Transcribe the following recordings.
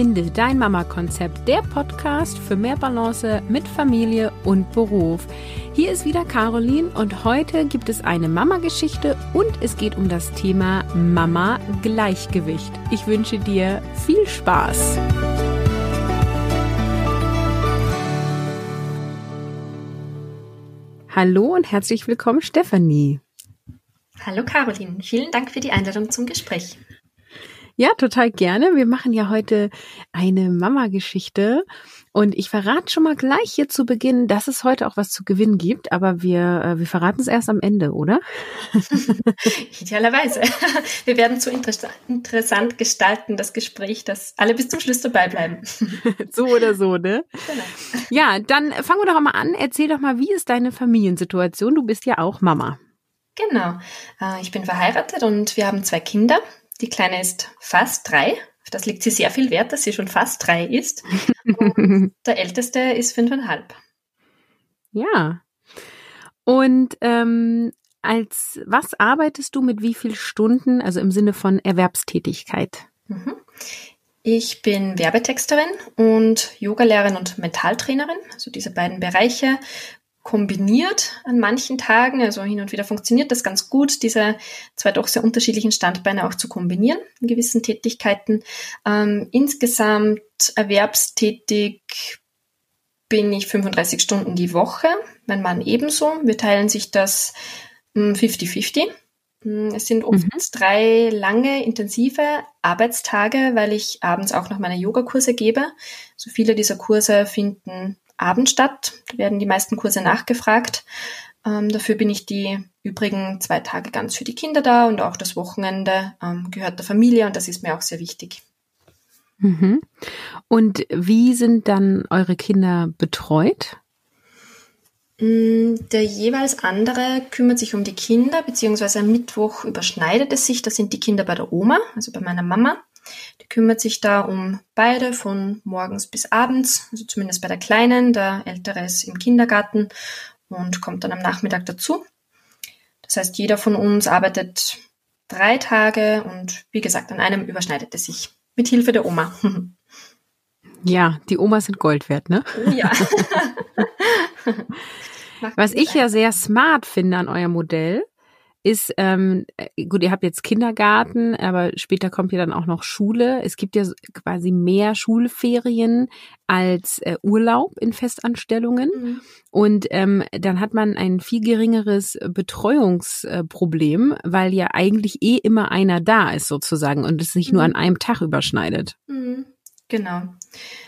Finde dein Mama-Konzept, der Podcast für mehr Balance mit Familie und Beruf. Hier ist wieder Caroline und heute gibt es eine Mama-Geschichte und es geht um das Thema Mama-Gleichgewicht. Ich wünsche dir viel Spaß. Hallo und herzlich willkommen, Stefanie. Hallo Caroline, vielen Dank für die Einladung zum Gespräch. Ja, total gerne. Wir machen ja heute eine Mama-Geschichte und ich verrate schon mal gleich hier zu Beginn, dass es heute auch was zu gewinnen gibt, aber wir, äh, wir verraten es erst am Ende, oder? Idealerweise. Wir werden so interessant gestalten, das Gespräch, dass alle bis zum Schluss dabei bleiben. so oder so, ne? Genau. Ja, dann fangen wir doch mal an. Erzähl doch mal, wie ist deine Familiensituation? Du bist ja auch Mama. Genau. Äh, ich bin verheiratet und wir haben zwei Kinder. Die Kleine ist fast drei. Das liegt sie sehr viel Wert, dass sie schon fast drei ist. Und der Älteste ist fünfeinhalb. Ja. Und ähm, als was arbeitest du mit wie viel Stunden, also im Sinne von Erwerbstätigkeit? Mhm. Ich bin Werbetexterin und Yogalehrerin und Mentaltrainerin, also diese beiden Bereiche kombiniert an manchen Tagen. Also hin und wieder funktioniert das ganz gut, diese zwei doch sehr unterschiedlichen Standbeine auch zu kombinieren in gewissen Tätigkeiten. Ähm, insgesamt erwerbstätig bin ich 35 Stunden die Woche, mein Mann ebenso. Wir teilen sich das 50-50. Hm, hm, es sind oft mhm. drei lange, intensive Arbeitstage, weil ich abends auch noch meine Yogakurse gebe. So viele dieser Kurse finden Abend statt. Da werden die meisten Kurse nachgefragt. Ähm, dafür bin ich die übrigen zwei Tage ganz für die Kinder da und auch das Wochenende ähm, gehört der Familie und das ist mir auch sehr wichtig. Mhm. Und wie sind dann eure Kinder betreut? Mm, der jeweils andere kümmert sich um die Kinder, beziehungsweise am Mittwoch überschneidet es sich. Da sind die Kinder bei der Oma, also bei meiner Mama. Die kümmert sich da um beide von morgens bis abends, also zumindest bei der Kleinen. Der Ältere ist im Kindergarten und kommt dann am Nachmittag dazu. Das heißt, jeder von uns arbeitet drei Tage und wie gesagt, an einem überschneidet es sich. Mit Hilfe der Oma. Ja, die Omas sind Gold wert, ne? Oh ja. Was ich ja sehr smart finde an eurem Modell, ist, ähm, äh, gut, ihr habt jetzt Kindergarten, aber später kommt ja dann auch noch Schule. Es gibt ja quasi mehr Schulferien als äh, Urlaub in Festanstellungen. Mhm. Und ähm, dann hat man ein viel geringeres Betreuungsproblem, weil ja eigentlich eh immer einer da ist sozusagen und es sich mhm. nur an einem Tag überschneidet. Mhm. Genau.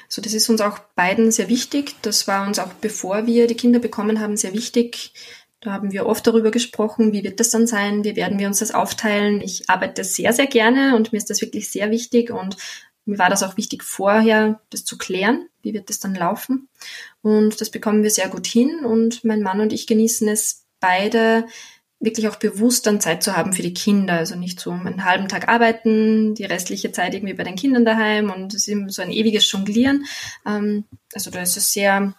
So, das ist uns auch beiden sehr wichtig. Das war uns auch bevor wir die Kinder bekommen haben sehr wichtig, da haben wir oft darüber gesprochen, wie wird das dann sein, wie werden wir uns das aufteilen. Ich arbeite sehr, sehr gerne und mir ist das wirklich sehr wichtig und mir war das auch wichtig vorher, das zu klären, wie wird das dann laufen. Und das bekommen wir sehr gut hin und mein Mann und ich genießen es beide, wirklich auch bewusst dann Zeit zu haben für die Kinder. Also nicht so einen halben Tag arbeiten, die restliche Zeit irgendwie bei den Kindern daheim und es ist immer so ein ewiges Jonglieren. Ähm, also da ist es sehr,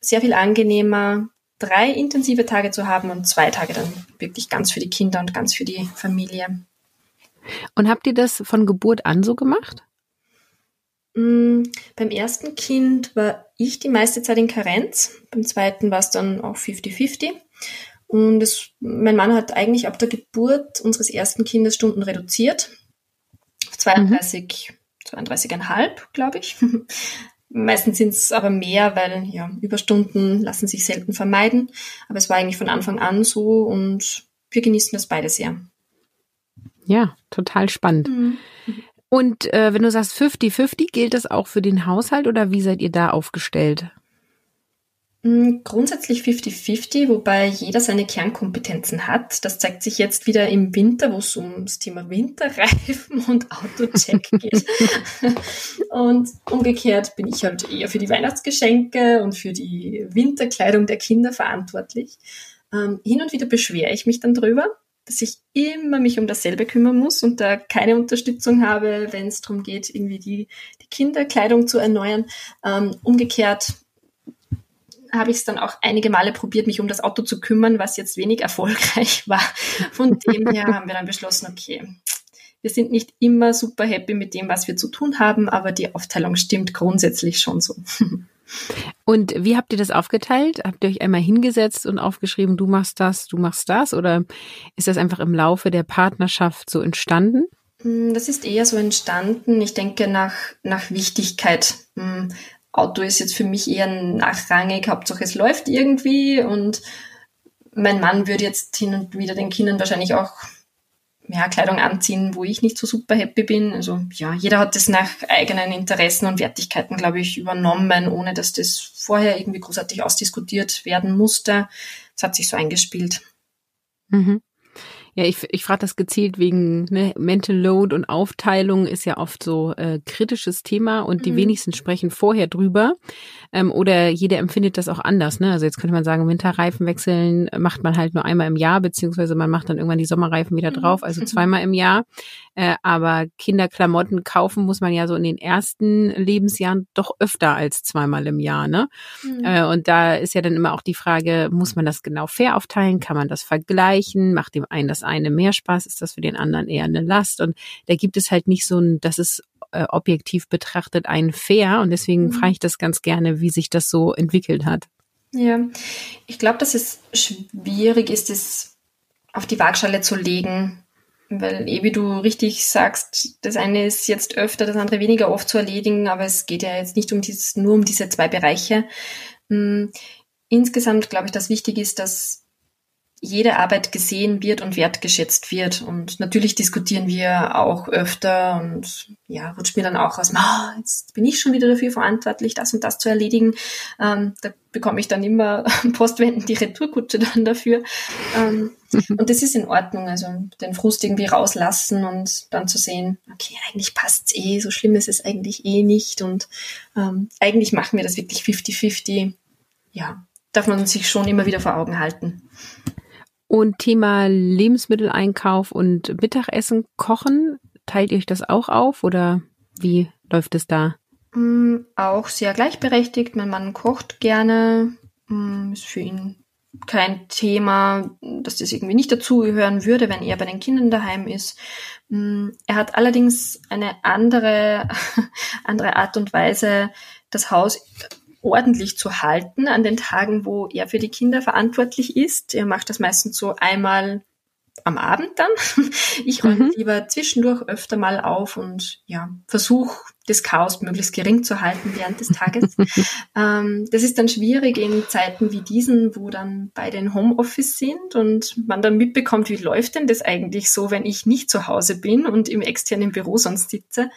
sehr viel angenehmer, drei intensive Tage zu haben und zwei Tage dann wirklich ganz für die Kinder und ganz für die Familie. Und habt ihr das von Geburt an so gemacht? Mm, beim ersten Kind war ich die meiste Zeit in Karenz. Beim zweiten war es dann auch 50-50. Und es, mein Mann hat eigentlich ab der Geburt unseres ersten Kindes Stunden reduziert. Auf 32, mhm. 32,5, glaube ich. Meistens sind es aber mehr, weil ja, Überstunden lassen sich selten vermeiden. Aber es war eigentlich von Anfang an so und wir genießen das beide sehr. Ja, total spannend. Mhm. Und äh, wenn du sagst 50-50, gilt das auch für den Haushalt oder wie seid ihr da aufgestellt? Mm, grundsätzlich 50-50, wobei jeder seine Kernkompetenzen hat. Das zeigt sich jetzt wieder im Winter, wo es ums Thema Winterreifen und Autocheck geht. und umgekehrt bin ich halt eher für die Weihnachtsgeschenke und für die Winterkleidung der Kinder verantwortlich. Ähm, hin und wieder beschwere ich mich dann drüber, dass ich immer mich um dasselbe kümmern muss und da keine Unterstützung habe, wenn es darum geht, irgendwie die, die Kinderkleidung zu erneuern. Ähm, umgekehrt habe ich es dann auch einige Male probiert, mich um das Auto zu kümmern, was jetzt wenig erfolgreich war. Von dem her haben wir dann beschlossen, okay, wir sind nicht immer super happy mit dem, was wir zu tun haben, aber die Aufteilung stimmt grundsätzlich schon so. Und wie habt ihr das aufgeteilt? Habt ihr euch einmal hingesetzt und aufgeschrieben, du machst das, du machst das? Oder ist das einfach im Laufe der Partnerschaft so entstanden? Mm, das ist eher so entstanden, ich denke, nach, nach Wichtigkeit. Auto ist jetzt für mich eher nachrangig, Hauptsache es läuft irgendwie und mein Mann würde jetzt hin und wieder den Kindern wahrscheinlich auch ja, Kleidung anziehen, wo ich nicht so super happy bin. Also ja, jeder hat das nach eigenen Interessen und Wertigkeiten, glaube ich, übernommen, ohne dass das vorher irgendwie großartig ausdiskutiert werden musste. Es hat sich so eingespielt. Mhm. Ja, ich, ich frage das gezielt wegen ne, Mental Load und Aufteilung ist ja oft so äh, kritisches Thema und die mhm. wenigsten sprechen vorher drüber. Ähm, oder jeder empfindet das auch anders. Ne? Also jetzt könnte man sagen, Winterreifen wechseln macht man halt nur einmal im Jahr, beziehungsweise man macht dann irgendwann die Sommerreifen wieder mhm. drauf, also zweimal im Jahr. Äh, aber Kinderklamotten kaufen muss man ja so in den ersten Lebensjahren doch öfter als zweimal im Jahr. Ne? Mhm. Äh, und da ist ja dann immer auch die Frage, muss man das genau fair aufteilen? Kann man das vergleichen? Macht dem einen das eine mehr Spaß? Ist das für den anderen eher eine Last? Und da gibt es halt nicht so ein, das ist äh, objektiv betrachtet ein fair. Und deswegen mhm. frage ich das ganz gerne, wie sich das so entwickelt hat. Ja, ich glaube, dass es schwierig ist, es auf die Waagschale zu legen, weil eh wie du richtig sagst, das eine ist jetzt öfter, das andere weniger oft zu erledigen, aber es geht ja jetzt nicht um dieses, nur um diese zwei Bereiche. Hm, insgesamt glaube ich, dass wichtig ist, dass jede Arbeit gesehen wird und wertgeschätzt wird. Und natürlich diskutieren wir auch öfter und ja, rutscht mir dann auch aus, oh, jetzt bin ich schon wieder dafür verantwortlich, das und das zu erledigen. Ähm, da bekomme ich dann immer postwendend die Retourkutsche dann dafür. Ähm, und das ist in Ordnung, also den Frust irgendwie rauslassen und dann zu sehen, okay, eigentlich passt's eh, so schlimm ist es eigentlich eh nicht und ähm, eigentlich machen wir das wirklich 50-50. Ja, darf man sich schon immer wieder vor Augen halten. Und Thema Lebensmitteleinkauf und Mittagessen kochen, teilt ihr euch das auch auf oder wie läuft es da? Mm, auch sehr gleichberechtigt. Mein Mann kocht gerne. Mm, ist für ihn kein Thema, dass das irgendwie nicht dazugehören würde, wenn er bei den Kindern daheim ist. Mm, er hat allerdings eine andere, andere Art und Weise, das Haus ordentlich zu halten an den Tagen, wo er für die Kinder verantwortlich ist. Er macht das meistens so einmal am Abend dann. Ich räume mhm. lieber zwischendurch öfter mal auf und ja, versuche das Chaos möglichst gering zu halten während des Tages. ähm, das ist dann schwierig in Zeiten wie diesen, wo dann beide in Homeoffice sind und man dann mitbekommt, wie läuft denn das eigentlich so, wenn ich nicht zu Hause bin und im externen Büro sonst sitze.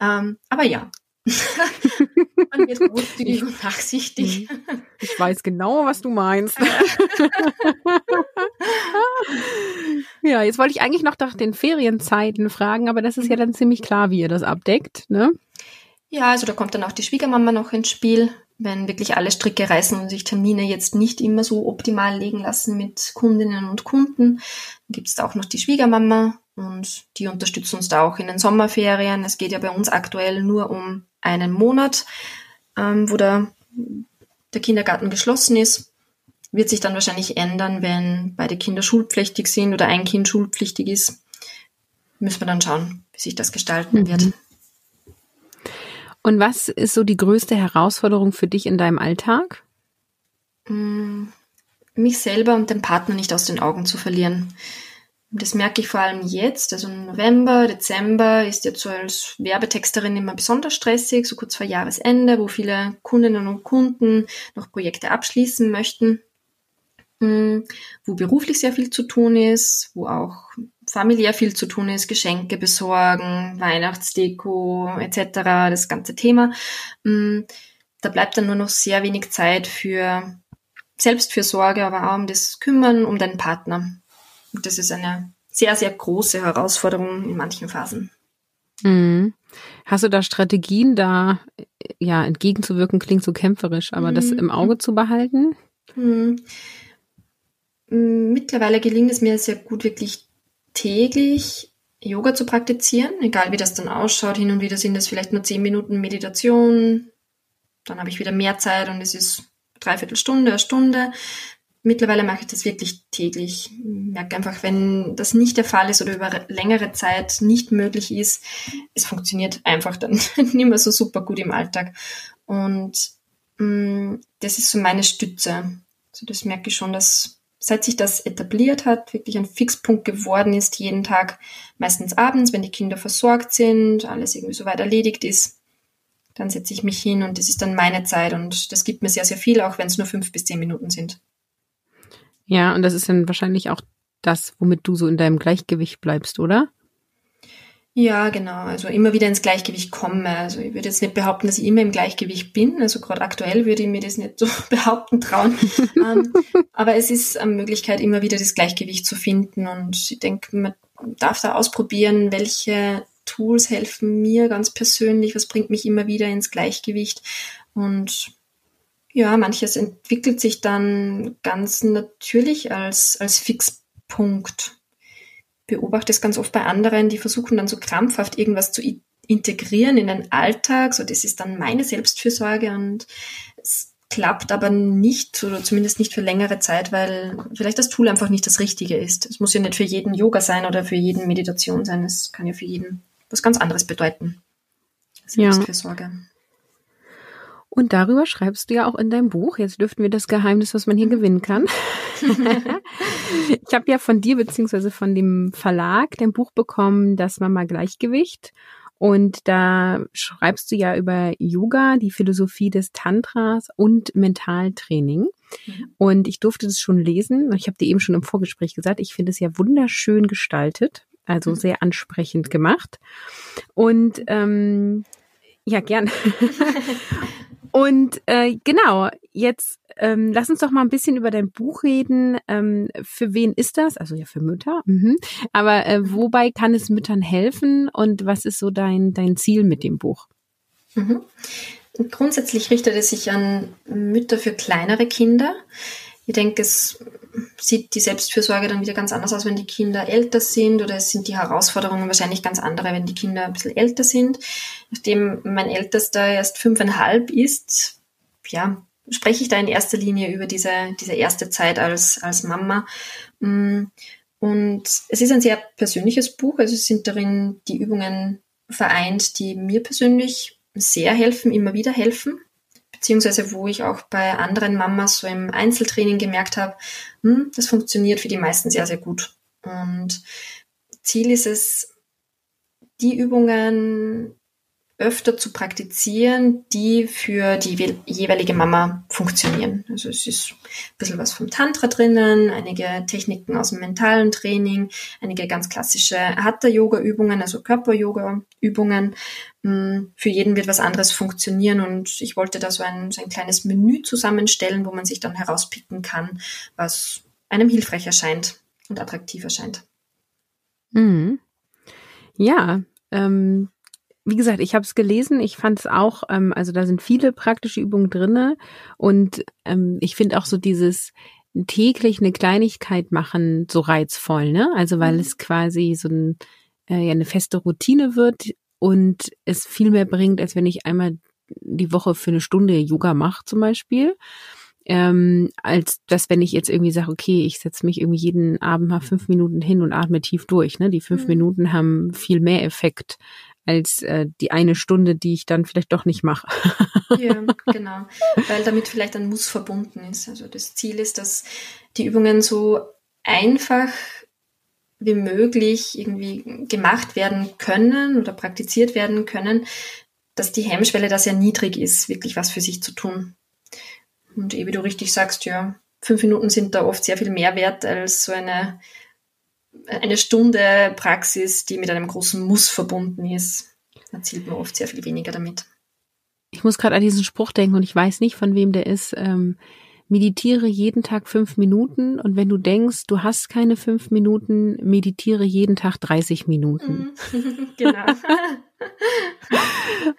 Ähm, aber ja, man wird großzügig und nachsichtig. Mhm. Ich weiß genau, was du meinst. ja, jetzt wollte ich eigentlich noch nach den Ferienzeiten fragen, aber das ist ja dann ziemlich klar, wie ihr das abdeckt, ne? Ja, also da kommt dann auch die Schwiegermama noch ins Spiel, wenn wirklich alle Stricke reißen und sich Termine jetzt nicht immer so optimal legen lassen mit Kundinnen und Kunden. Dann gibt es da auch noch die Schwiegermama und die unterstützt uns da auch in den Sommerferien. Es geht ja bei uns aktuell nur um einen Monat, ähm, wo der, der Kindergarten geschlossen ist. Wird sich dann wahrscheinlich ändern, wenn beide Kinder schulpflichtig sind oder ein Kind schulpflichtig ist. Müssen wir dann schauen, wie sich das gestalten mhm. wird. Und was ist so die größte Herausforderung für dich in deinem Alltag? Mm, mich selber und den Partner nicht aus den Augen zu verlieren. Das merke ich vor allem jetzt, also November, Dezember ist jetzt so als Werbetexterin immer besonders stressig, so kurz vor Jahresende, wo viele Kundinnen und Kunden noch Projekte abschließen möchten, hm, wo beruflich sehr viel zu tun ist, wo auch familiär viel zu tun ist, Geschenke besorgen, Weihnachtsdeko etc., das ganze Thema. Hm, da bleibt dann nur noch sehr wenig Zeit für Selbstfürsorge, aber auch um das Kümmern um deinen Partner. Und das ist eine sehr, sehr große Herausforderung in manchen Phasen. Mhm. Hast du da Strategien, da ja entgegenzuwirken, klingt so kämpferisch, aber mhm. das im Auge zu behalten? Mhm. Mittlerweile gelingt es mir sehr gut, wirklich täglich Yoga zu praktizieren, egal wie das dann ausschaut. Hin und wieder sind es vielleicht nur zehn Minuten Meditation, dann habe ich wieder mehr Zeit und es ist dreiviertel Stunde, eine Stunde mittlerweile mache ich das wirklich täglich. Ich merke einfach, wenn das nicht der Fall ist oder über längere Zeit nicht möglich ist, es funktioniert einfach dann nicht mehr so super gut im Alltag. Und mh, mm, das ist so meine Stütze. Also das merke ich schon, dass seit sich das etabliert hat, wirklich ein Fixpunkt geworden ist, jeden Tag, meistens abends, wenn die Kinder versorgt sind, alles irgendwie soweit erledigt ist, dann setze ich mich hin und das ist dann meine Zeit und das gibt mir sehr, sehr viel, auch wenn es nur fünf bis zehn Minuten sind. Ja, und das ist dann wahrscheinlich auch das, womit du so in deinem Gleichgewicht bleibst, oder? Ja, genau. Also immer wieder ins Gleichgewicht komme. Also ich würde jetzt nicht behaupten, dass ich immer im Gleichgewicht bin. Also gerade aktuell würde ich mir das nicht so behaupten trauen. ähm, aber es ist eine Möglichkeit, immer wieder das Gleichgewicht zu finden. Und ich denke, man darf da ausprobieren, welche Tools helfen mir ganz persönlich, was bringt mich immer wieder ins Gleichgewicht. Und ja, manches entwickelt sich dann ganz natürlich als, als Fixpunkt beobachte es ganz oft bei anderen, die versuchen dann so krampfhaft irgendwas zu integrieren in den Alltag. So, das ist dann meine Selbstfürsorge und es klappt aber nicht oder zumindest nicht für längere Zeit, weil vielleicht das Tool einfach nicht das Richtige ist. Es muss ja nicht für jeden Yoga sein oder für jeden Meditation sein. Es kann ja für jeden was ganz anderes bedeuten. Selbstfürsorge. Ja. Und darüber schreibst du ja auch in deinem Buch. Jetzt dürften wir das Geheimnis, was man hier gewinnen kann. ich habe ja von dir beziehungsweise von dem Verlag dein Buch bekommen, das Mama Gleichgewicht. Und da schreibst du ja über Yoga, die Philosophie des Tantras und Mentaltraining. Mhm. Und ich durfte das schon lesen. Ich habe dir eben schon im Vorgespräch gesagt, ich finde es ja wunderschön gestaltet, also mhm. sehr ansprechend gemacht. Und ähm, ja, gern. Und äh, genau, jetzt ähm, lass uns doch mal ein bisschen über dein Buch reden. Ähm, für wen ist das? Also ja, für Mütter. Mhm. Aber äh, wobei kann es Müttern helfen und was ist so dein, dein Ziel mit dem Buch? Mhm. Grundsätzlich richtet es sich an Mütter für kleinere Kinder. Ich denke, es sieht die Selbstfürsorge dann wieder ganz anders aus, wenn die Kinder älter sind oder es sind die Herausforderungen wahrscheinlich ganz andere, wenn die Kinder ein bisschen älter sind. Nachdem mein Ältester erst fünfeinhalb ist, ja, spreche ich da in erster Linie über diese, diese erste Zeit als, als Mama. Mm, und es ist ein sehr persönliches Buch, also es sind darin die Übungen vereint, die mir persönlich sehr helfen, immer wieder helfen beziehungsweise wo ich auch bei anderen Mamas so im Einzeltraining gemerkt habe, hm, das funktioniert für die meisten sehr, sehr gut. Und Ziel ist es, die Übungen öfter zu praktizieren, die für die jeweilige Mama funktionieren. Also es ist ein bisschen was vom Tantra drinnen, einige Techniken aus dem mentalen Training, einige ganz klassische Hatha-Yoga-Übungen, also Körper-Yoga-Übungen. Hm, für jeden wird was anderes funktionieren und ich wollte da so ein, so ein kleines Menü zusammenstellen, wo man sich dann herauspicken kann, was einem hilfreich erscheint und attraktiv erscheint. Mhm. Ja, ähm, wie gesagt, ich habe es gelesen, ich fand es auch, ähm, also da sind viele praktische Übungen drinne und ähm, ich finde auch so dieses täglich eine Kleinigkeit machen so reizvoll, ne? Also weil mhm. es quasi so ein, äh, ja, eine feste Routine wird und es viel mehr bringt, als wenn ich einmal die Woche für eine Stunde Yoga mache zum Beispiel. Ähm, als dass wenn ich jetzt irgendwie sage, okay, ich setze mich irgendwie jeden Abend mal fünf Minuten hin und atme tief durch. Ne? Die fünf mhm. Minuten haben viel mehr Effekt als äh, die eine Stunde, die ich dann vielleicht doch nicht mache. ja, genau. Weil damit vielleicht ein Muss verbunden ist. Also das Ziel ist, dass die Übungen so einfach wie möglich irgendwie gemacht werden können oder praktiziert werden können, dass die Hemmschwelle da sehr niedrig ist, wirklich was für sich zu tun. Und wie du richtig sagst, ja, fünf Minuten sind da oft sehr viel mehr wert als so eine eine Stunde Praxis, die mit einem großen Muss verbunden ist. Da zielt man oft sehr viel weniger damit. Ich muss gerade an diesen Spruch denken und ich weiß nicht, von wem der ist. Ähm, meditiere jeden Tag fünf Minuten und wenn du denkst, du hast keine fünf Minuten, meditiere jeden Tag 30 Minuten. Mhm. genau.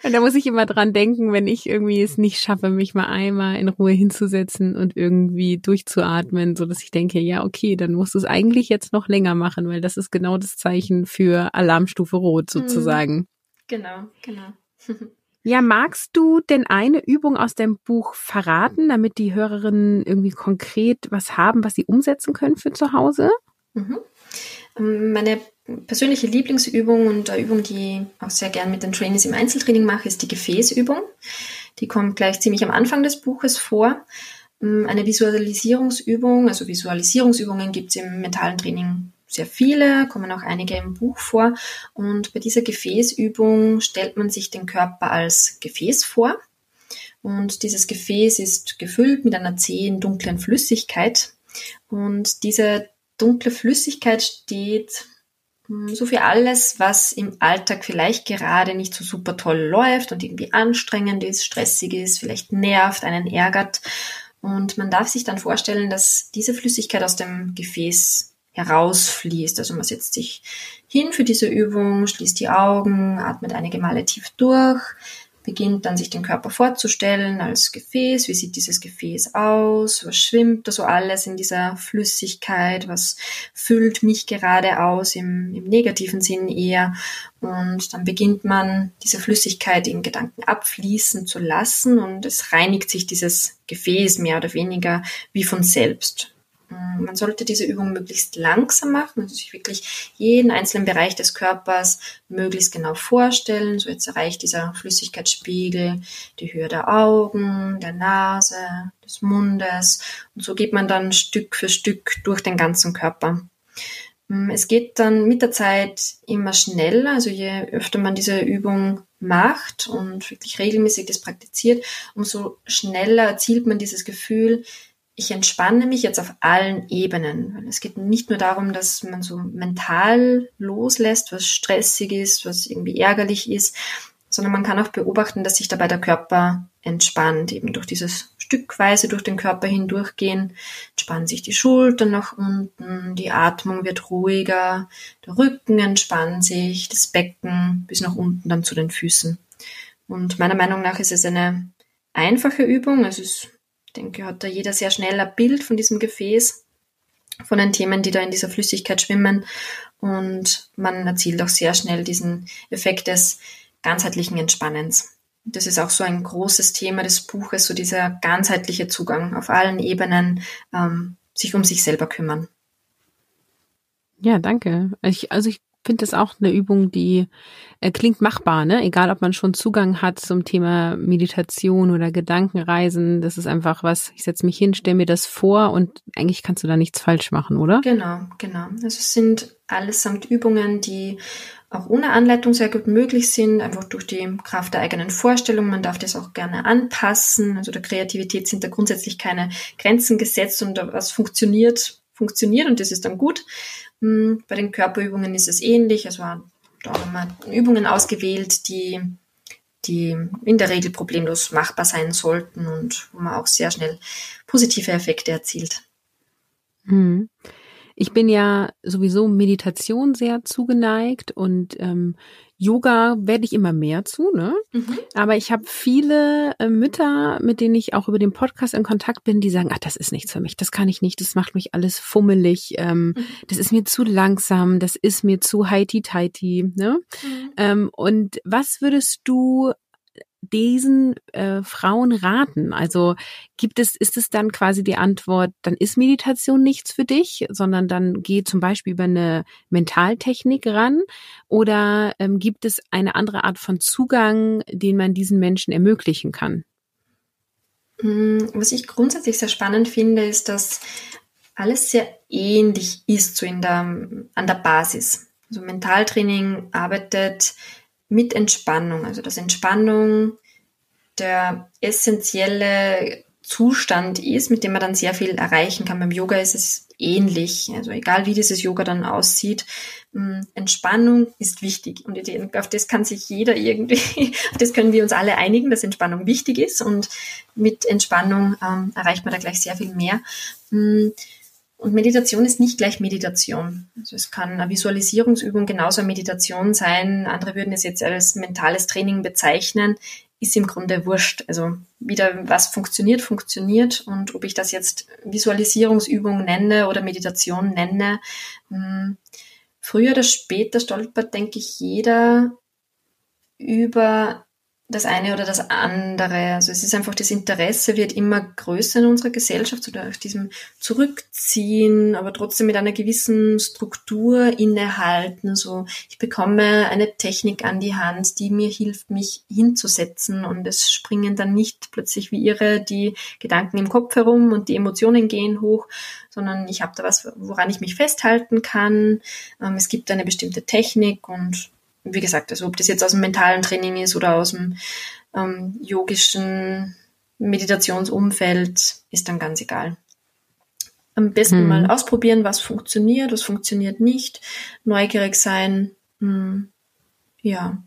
und da muss ich immer dran denken, wenn ich irgendwie es nicht schaffe, mich mal einmal in Ruhe hinzusetzen und irgendwie durchzuatmen, so dass ich denke, ja, okay, dann musst du es eigentlich jetzt noch länger machen, weil das ist genau das Zeichen für Alarmstufe Rot mhm. sozusagen. Genau, genau. Ja, magst du denn eine Übung aus dem Buch verraten, damit die Hörerinnen irgendwie konkret was haben, was sie umsetzen können für zu Hause? Mhm. Ähm, meine persönliche Lieblingsübung und eine Übung, die ich auch sehr gern mit den Trainees im Einzeltraining mache, ist die Gefäßübung. Die kommt gleich ziemlich am Anfang des Buches vor. Ähm, eine Visualisierungsübung, also Visualisierungsübungen gibt es im mentalen Training sehr viele, kommen auch einige im Buch vor. Und bei dieser Gefäßübung stellt man sich den Körper als Gefäß vor. Und dieses Gefäß ist gefüllt mit einer zähen, dunklen Flüssigkeit. Und diese dunkle Flüssigkeit steht so für alles, was im Alltag vielleicht gerade nicht so super toll läuft und irgendwie anstrengend ist, stressig ist, vielleicht nervt, einen ärgert. Und man darf sich dann vorstellen, dass diese Flüssigkeit aus dem Gefäß herausfließt. Also man setzt sich hin für diese Übung, schließt die Augen, atmet einige Male tief durch, beginnt dann sich den Körper vorzustellen als Gefäß. Wie sieht dieses Gefäß aus? Was schwimmt da so alles in dieser Flüssigkeit? Was füllt mich gerade aus im, im negativen Sinn eher? Und dann beginnt man diese Flüssigkeit in Gedanken abfließen zu lassen und es reinigt sich dieses Gefäß mehr oder weniger wie von selbst. Man sollte diese Übung möglichst langsam machen, also sich wirklich jeden einzelnen Bereich des Körpers möglichst genau vorstellen. So jetzt erreicht dieser Flüssigkeitsspiegel die Höhe der Augen, der Nase, des Mundes und so geht man dann Stück für Stück durch den ganzen Körper. Es geht dann mit der Zeit immer schneller, also je öfter man diese Übung macht und wirklich regelmäßig das praktiziert, umso schneller erzielt man dieses Gefühl, ich entspanne mich jetzt auf allen Ebenen. Es geht nicht nur darum, dass man so mental loslässt, was stressig ist, was irgendwie ärgerlich ist, sondern man kann auch beobachten, dass sich dabei der Körper entspannt, eben durch dieses stückweise durch den Körper hindurchgehen, entspannen sich die Schultern nach unten, die Atmung wird ruhiger, der Rücken entspannt sich, das Becken bis nach unten dann zu den Füßen. Und meiner Meinung nach ist es eine einfache Übung, es ist denke, hat da jeder sehr schnell ein Bild von diesem Gefäß, von den Themen, die da in dieser Flüssigkeit schwimmen. Und man erzielt auch sehr schnell diesen Effekt des ganzheitlichen Entspannens. Das ist auch so ein großes Thema des Buches, so dieser ganzheitliche Zugang auf allen Ebenen, ähm, sich um sich selber kümmern. Ja, danke. Ich, also ich finde das auch eine Übung, die äh, klingt machbar, ne? Egal, ob man schon Zugang hat zum Thema Meditation oder Gedankenreisen. Das ist einfach was, ich setze mich hin, stelle mir das vor und eigentlich kannst du da nichts falsch machen, oder? Genau, genau. Also es sind allesamt Übungen, die auch ohne Anleitung sehr gut möglich sind, einfach durch die Kraft der eigenen Vorstellung. Man darf das auch gerne anpassen. Also der Kreativität sind da grundsätzlich keine Grenzen gesetzt und was funktioniert, funktioniert und das ist dann gut. Hm, bei den Körperübungen ist es ähnlich. Waren da haben wir Übungen ausgewählt, die, die in der Regel problemlos machbar sein sollten und wo man auch sehr schnell positive Effekte erzielt. Hm. Ich bin ja sowieso Meditation sehr zugeneigt und ähm, Yoga werde ich immer mehr zu, ne? Mhm. Aber ich habe viele äh, Mütter, mit denen ich auch über den Podcast in Kontakt bin, die sagen, ach, das ist nichts für mich, das kann ich nicht, das macht mich alles fummelig, ähm, mhm. das ist mir zu langsam, das ist mir zu heiti-teiti, ne? Mhm. Ähm, und was würdest du diesen äh, Frauen raten? Also gibt es, ist es dann quasi die Antwort, dann ist Meditation nichts für dich, sondern dann geh zum Beispiel über eine Mentaltechnik ran? Oder ähm, gibt es eine andere Art von Zugang, den man diesen Menschen ermöglichen kann? Mm, was ich grundsätzlich sehr spannend finde, ist, dass alles sehr ähnlich ist, so in der, an der Basis. Also Mentaltraining arbeitet mit Entspannung. Also dass Entspannung der essentielle Zustand ist, mit dem man dann sehr viel erreichen kann. Beim Yoga ist es ähnlich. Also egal wie dieses Yoga dann aussieht, mm, Entspannung ist wichtig. Und auf das kann sich jeder irgendwie, auf das können wir uns alle einigen, dass Entspannung wichtig ist. Und mit Entspannung ähm, erreicht man da gleich sehr viel mehr. Und Meditation ist nicht gleich Meditation. Also es kann eine Visualisierungsübung genauso eine Meditation sein. Andere würden es jetzt als mentales Training bezeichnen. Ist im Grunde wurscht. Also wieder was funktioniert, funktioniert. Und ob ich das jetzt Visualisierungsübung nenne oder Meditation nenne, hm, früher oder später stolpert, denke ich, jeder über das eine oder das andere. Also es ist einfach, das Interesse wird immer größer in unserer Gesellschaft, so durch diesem Zurückziehen, aber trotzdem mit einer gewissen Struktur innehalten. So, ich bekomme eine Technik an die Hand, die mir hilft, mich hinzusetzen und es springen dann nicht plötzlich wie irre die Gedanken im Kopf herum und die Emotionen gehen hoch, sondern ich habe da was, woran ich mich festhalten kann. Ähm, es gibt eine bestimmte Technik und wie gesagt, also ob das jetzt aus dem mentalen Training ist oder aus dem ähm, yogischen Meditationsumfeld, ist dann ganz egal. Am besten hm. mal ausprobieren, was funktioniert, was funktioniert nicht, neugierig sein. Hm, ja,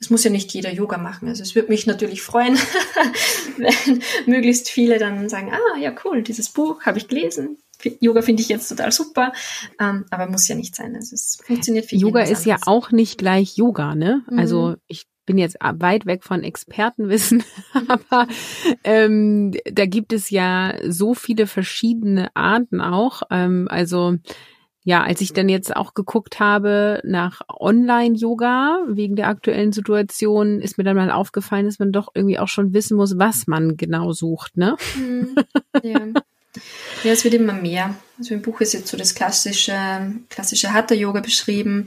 es muss ja nicht jeder Yoga machen. Also es würde mich natürlich freuen, wenn möglichst viele dann sagen, ah ja cool, dieses Buch habe ich gelesen, Yoga finde ich jetzt total super, ähm, aber muss ja nicht sein. Also es funktioniert für Yoga ist ja auch nicht gleich Yoga, ne? Mhm. Also ich bin jetzt weit weg von Expertenwissen, aber ähm, da gibt es ja so viele verschiedene Arten auch. Ähm, also ja, als ich dann jetzt auch geguckt habe nach Online-Yoga wegen der aktuellen Situation, ist mir dann mal aufgefallen, dass man doch irgendwie auch schon wissen muss, was man genau sucht, ne? Mhm. Ja. Ja, es wird immer mehr. Also im Buch ist jetzt so das klassische, klassische Hatha-Yoga beschrieben.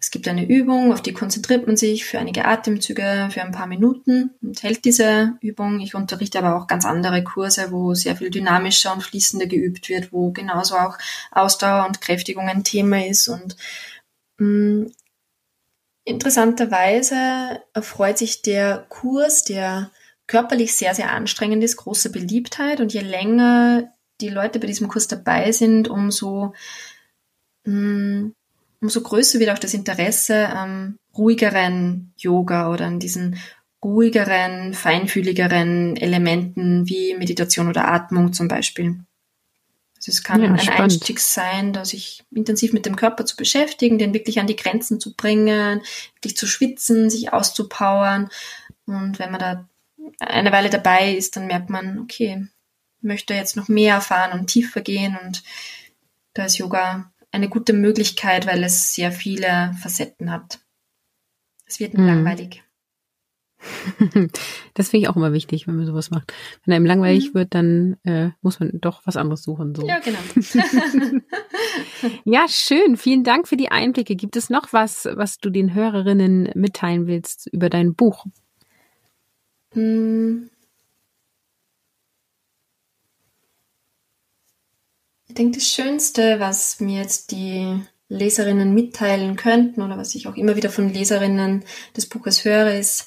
Es gibt eine Übung, auf die konzentriert man sich für einige Atemzüge, für ein paar Minuten und hält diese Übung. Ich unterrichte aber auch ganz andere Kurse, wo sehr viel dynamischer und fließender geübt wird, wo genauso auch Ausdauer und Kräftigung ein Thema ist. Und mh, mm, interessanterweise erfreut sich der Kurs, der körperlich sehr, sehr anstrengend ist, große Beliebtheit. Und je länger die Leute bei diesem Kurs dabei sind, umso, um, mm, umso größer wird auch das Interesse am ruhigeren Yoga oder an diesen ruhigeren, feinfühligeren Elementen wie Meditation oder Atmung zum Beispiel. Also es kann ja, ein spannend. Einstieg sein, da sich intensiv mit dem Körper zu beschäftigen, den wirklich an die Grenzen zu bringen, wirklich zu schwitzen, sich auszupowern. Und wenn man da eine Weile dabei ist, dann merkt man, okay, möchte jetzt noch mehr erfahren und tiefer gehen und da ist Yoga eine gute Möglichkeit, weil es sehr viele Facetten hat. Es wird nicht hm. langweilig. Das finde ich auch immer wichtig, wenn man sowas macht. Wenn einem langweilig mhm. wird, dann äh, muss man doch was anderes suchen. So. Ja, genau. ja, schön. Vielen Dank für die Einblicke. Gibt es noch was, was du den Hörerinnen mitteilen willst über dein Buch? Hm. Ich denke, das Schönste, was mir jetzt die Leserinnen mitteilen könnten oder was ich auch immer wieder von Leserinnen des Buches höre, ist,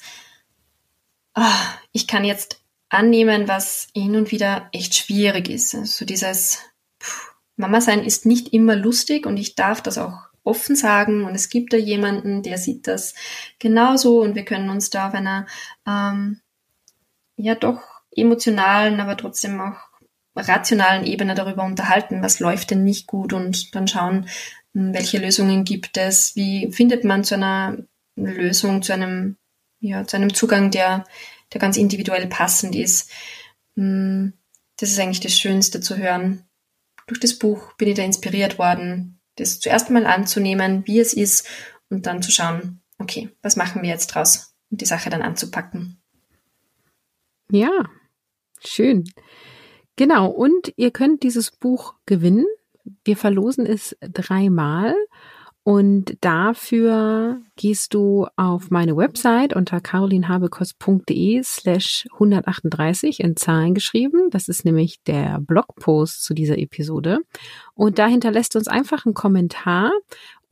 oh, ich kann jetzt annehmen, was hin und wieder echt schwierig ist. Also dieses Mama sein ist nicht immer lustig und ich darf das auch offen sagen und es gibt da jemanden, der sieht das genauso und wir können uns da auf einer ähm, ja doch emotionalen, aber trotzdem auch rationalen Ebene darüber unterhalten, was läuft denn nicht gut und dann schauen, hm, welche Lösungen gibt es, wie findet man zu einer Lösung, zu einem, ja, zu einem Zugang, der, der ganz individuell passend ist. Hm, das ist eigentlich das Schönste zu hören. Durch das Buch bin ich da inspiriert worden, das zuerst mal anzunehmen, wie es ist und dann zu schauen, okay, was machen wir jetzt draus und die Sache dann anzupacken. Ja, schön. Genau, und ihr könnt dieses Buch gewinnen. Wir verlosen es dreimal. Und dafür gehst du auf meine Website unter carolinhabekos.de slash 138 in Zahlen geschrieben. Das ist nämlich der Blogpost zu dieser Episode. Und da hinterlässt uns einfach einen Kommentar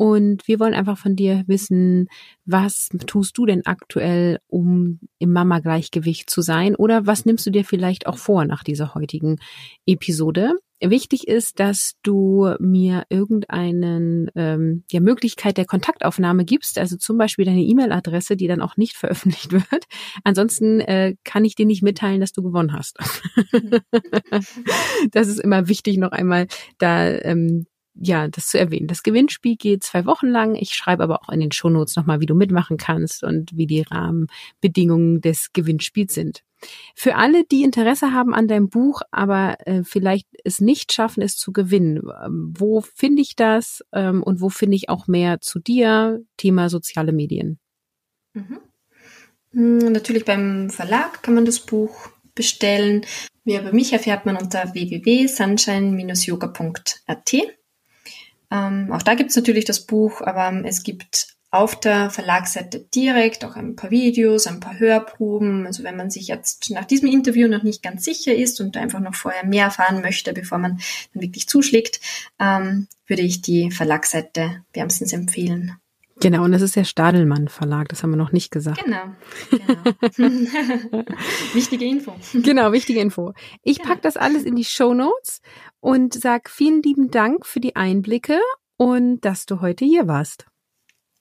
und wir wollen einfach von dir wissen, was tust du denn aktuell, um im Mama-Gleichgewicht zu sein? Oder was nimmst du dir vielleicht auch vor nach dieser heutigen Episode? Wichtig ist, dass du mir irgendeinen ähm, ja, Möglichkeit der Kontaktaufnahme gibst, also zum Beispiel deine E-Mail-Adresse, die dann auch nicht veröffentlicht wird. Ansonsten äh, kann ich dir nicht mitteilen, dass du gewonnen hast. das ist immer wichtig, noch einmal da ähm, ja, das zu erwähnen. Das Gewinnspiel geht zwei Wochen lang. Ich schreibe aber auch in den Shownotes nochmal, wie du mitmachen kannst und wie die Rahmenbedingungen des Gewinnspiels sind. Für alle, die Interesse haben an deinem Buch, aber äh, vielleicht es nicht schaffen, es zu gewinnen, ähm, wo finde ich das ähm, und wo finde ich auch mehr zu dir, Thema soziale Medien? Mhm. Hm, natürlich beim Verlag kann man das Buch bestellen. Mehr über mich erfährt man unter www.sunshine-yoga.at. Ähm, auch da gibt es natürlich das Buch, aber es gibt auf der Verlagsseite direkt auch ein paar Videos, ein paar Hörproben. Also wenn man sich jetzt nach diesem Interview noch nicht ganz sicher ist und einfach noch vorher mehr erfahren möchte, bevor man dann wirklich zuschlägt, ähm, würde ich die Verlagsseite wärmstens empfehlen. Genau, und das ist der Stadelmann Verlag, das haben wir noch nicht gesagt. Genau. genau. wichtige Info. Genau, wichtige Info. Ich ja. pack das alles in die Show Notes und sag vielen lieben Dank für die Einblicke und dass du heute hier warst.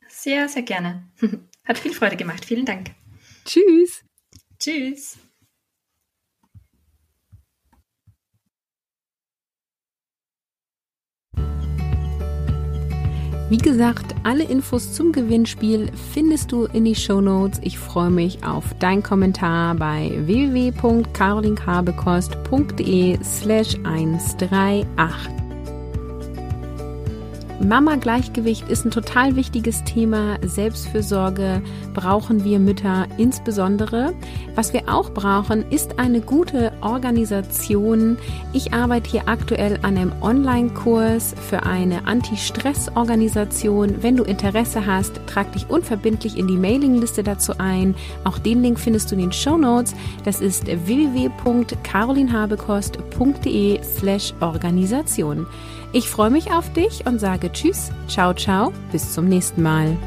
Sehr, sehr gerne. Hat viel Freude gemacht. Vielen Dank. Tschüss. Tschüss. Wie gesagt, alle Infos zum Gewinnspiel findest du in die Show Notes. Ich freue mich auf deinen Kommentar bei www.carolinkarbekost.de slash 138. Mama-Gleichgewicht ist ein total wichtiges Thema. Selbstfürsorge brauchen wir Mütter insbesondere. Was wir auch brauchen, ist eine gute Organisation. Ich arbeite hier aktuell an einem Online-Kurs für eine Anti-Stress-Organisation. Wenn du Interesse hast, trag dich unverbindlich in die Mailingliste dazu ein. Auch den Link findest du in den Show Notes. Das ist www.carolinhabekost.de slash Organisation. Ich freue mich auf dich und sage Tschüss, ciao, ciao, bis zum nächsten Mal.